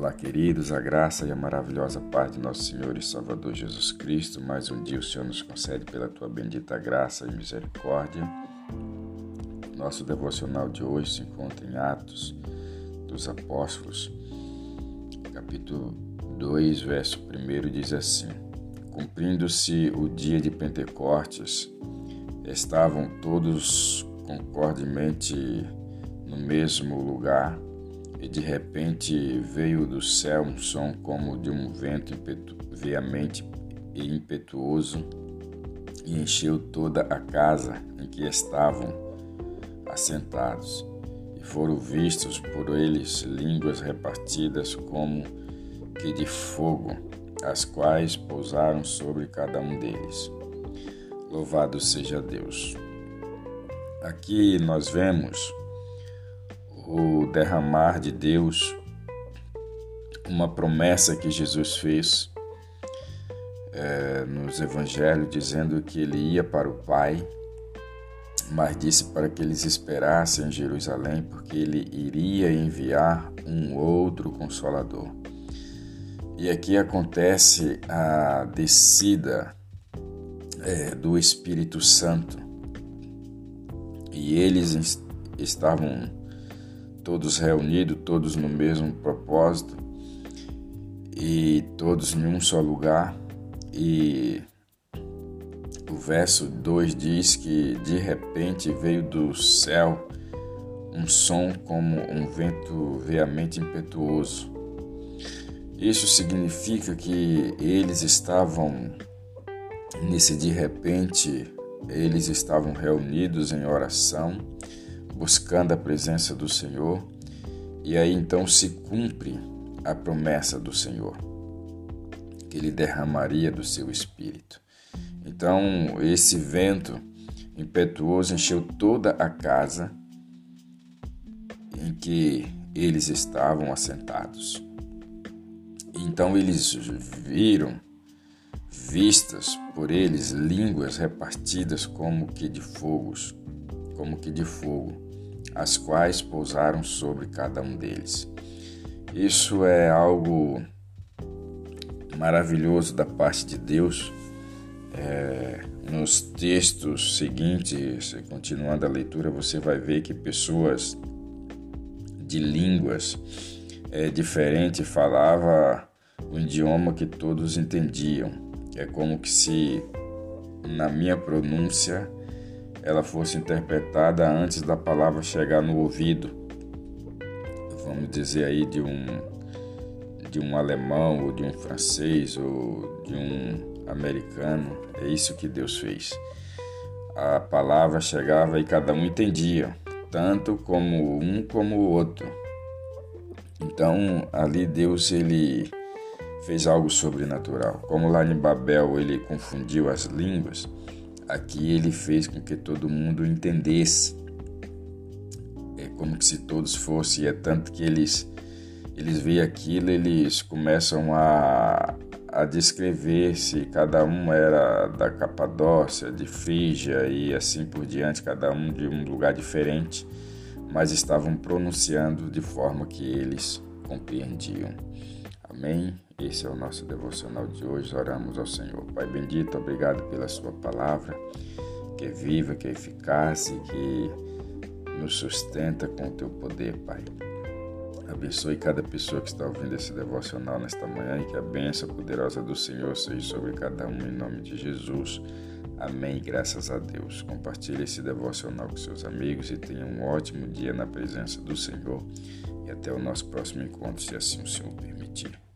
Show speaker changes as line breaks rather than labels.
Olá, queridos, a graça e a maravilhosa paz de nosso Senhor e Salvador Jesus Cristo. Mais um dia o Senhor nos concede pela tua bendita graça e misericórdia. Nosso devocional de hoje se encontra em Atos dos Apóstolos, capítulo 2, verso 1 diz assim: Cumprindo-se o dia de Pentecostes, estavam todos concordemente no mesmo lugar e de repente veio do céu um som como de um vento veemente e impetuoso e encheu toda a casa em que estavam assentados. E foram vistos por eles línguas repartidas como que de fogo, as quais pousaram sobre cada um deles. Louvado seja Deus. Aqui nós vemos o derramar de Deus, uma promessa que Jesus fez é, nos evangelhos, dizendo que ele ia para o Pai, mas disse para que eles esperassem em Jerusalém, porque ele iria enviar um outro consolador. E aqui acontece a descida é, do Espírito Santo. E eles estavam todos reunidos, todos no mesmo propósito e todos em um só lugar. E o verso 2 diz que de repente veio do céu um som como um vento veemente impetuoso. Isso significa que eles estavam, nesse de repente, eles estavam reunidos em oração buscando a presença do Senhor, e aí então se cumpre a promessa do Senhor, que ele derramaria do seu espírito. Então, esse vento impetuoso encheu toda a casa em que eles estavam assentados. Então eles viram, vistas por eles, línguas repartidas como que de fogos, como que de fogo, as quais pousaram sobre cada um deles. Isso é algo maravilhoso da parte de Deus. É, nos textos seguintes, continuando a leitura, você vai ver que pessoas de línguas é, diferentes falavam o idioma que todos entendiam. É como que se na minha pronúncia ela fosse interpretada antes da palavra chegar no ouvido, vamos dizer aí de um de um alemão ou de um francês ou de um americano. É isso que Deus fez. A palavra chegava e cada um entendia, tanto como um como o outro. Então, ali Deus ele fez algo sobrenatural. Como lá em Babel ele confundiu as línguas, Aqui ele fez com que todo mundo entendesse. É como se todos fossem, é tanto que eles eles veem aquilo, eles começam a, a descrever se cada um era da Capadócia, de Frígia e assim por diante, cada um de um lugar diferente, mas estavam pronunciando de forma que eles compreendiam. Amém? Esse é o nosso devocional de hoje. Oramos ao Senhor. Pai bendito, obrigado pela Sua palavra, que é viva, que é eficaz e que nos sustenta com o Teu poder, Pai. Abençoe cada pessoa que está ouvindo esse devocional nesta manhã e que a bênção poderosa do Senhor seja sobre cada um, em nome de Jesus. Amém. Graças a Deus. Compartilhe esse devocional com seus amigos e tenha um ótimo dia na presença do Senhor. E até o nosso próximo encontro, se assim o Senhor permitir.